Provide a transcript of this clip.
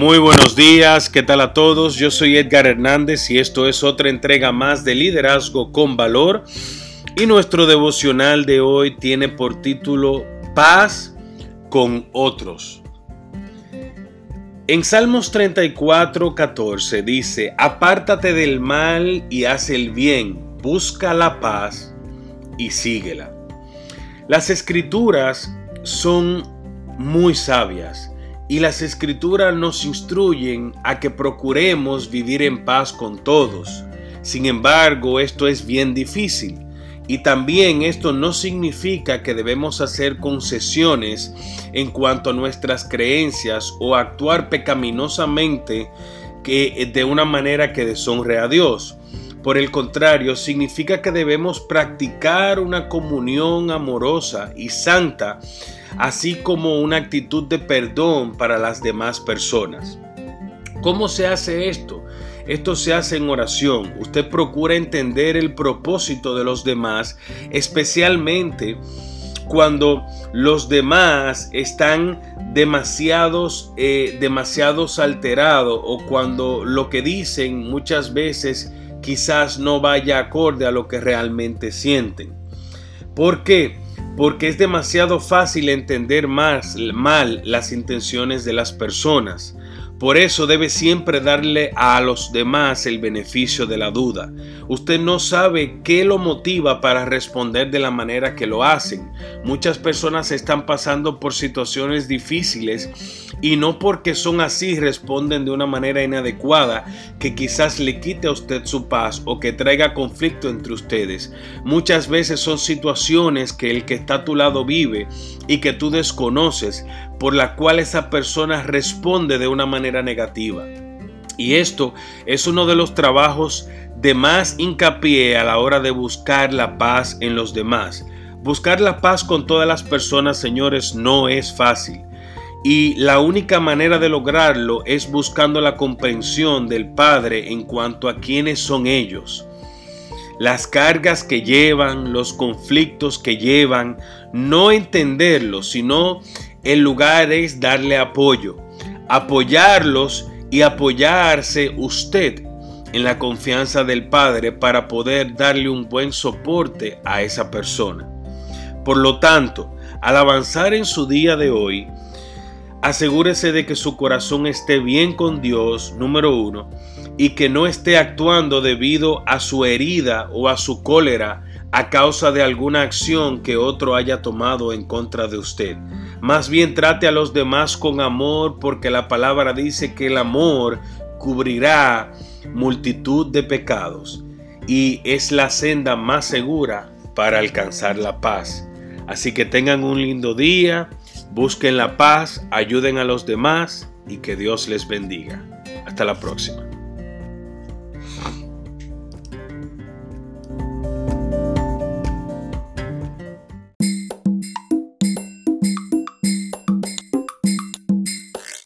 Muy buenos días, ¿qué tal a todos? Yo soy Edgar Hernández y esto es otra entrega más de Liderazgo con Valor. Y nuestro devocional de hoy tiene por título Paz con otros. En Salmos 34, 14 dice, Apártate del mal y haz el bien, busca la paz y síguela. Las escrituras son muy sabias y las escrituras nos instruyen a que procuremos vivir en paz con todos. Sin embargo, esto es bien difícil. Y también esto no significa que debemos hacer concesiones en cuanto a nuestras creencias o actuar pecaminosamente que de una manera que deshonre a Dios. Por el contrario, significa que debemos practicar una comunión amorosa y santa así como una actitud de perdón para las demás personas. ¿Cómo se hace esto? Esto se hace en oración. Usted procura entender el propósito de los demás, especialmente cuando los demás están demasiados, eh, demasiados alterados o cuando lo que dicen muchas veces quizás no vaya acorde a lo que realmente sienten. ¿Por qué? porque es demasiado fácil entender mal las intenciones de las personas. Por eso debe siempre darle a los demás el beneficio de la duda. Usted no sabe qué lo motiva para responder de la manera que lo hacen. Muchas personas están pasando por situaciones difíciles y no porque son así responden de una manera inadecuada que quizás le quite a usted su paz o que traiga conflicto entre ustedes. Muchas veces son situaciones que el que está a tu lado vive y que tú desconoces, por la cual esa persona responde de una negativa. Y esto es uno de los trabajos de más hincapié a la hora de buscar la paz en los demás. Buscar la paz con todas las personas, señores, no es fácil. Y la única manera de lograrlo es buscando la comprensión del Padre en cuanto a quiénes son ellos. Las cargas que llevan, los conflictos que llevan, no entenderlos, sino el lugar es darle apoyo, apoyarlos y apoyarse usted en la confianza del Padre para poder darle un buen soporte a esa persona. Por lo tanto, al avanzar en su día de hoy, Asegúrese de que su corazón esté bien con Dios, número uno, y que no esté actuando debido a su herida o a su cólera a causa de alguna acción que otro haya tomado en contra de usted. Más bien trate a los demás con amor porque la palabra dice que el amor cubrirá multitud de pecados y es la senda más segura para alcanzar la paz. Así que tengan un lindo día Busquen la paz, ayuden a los demás y que Dios les bendiga. Hasta la próxima.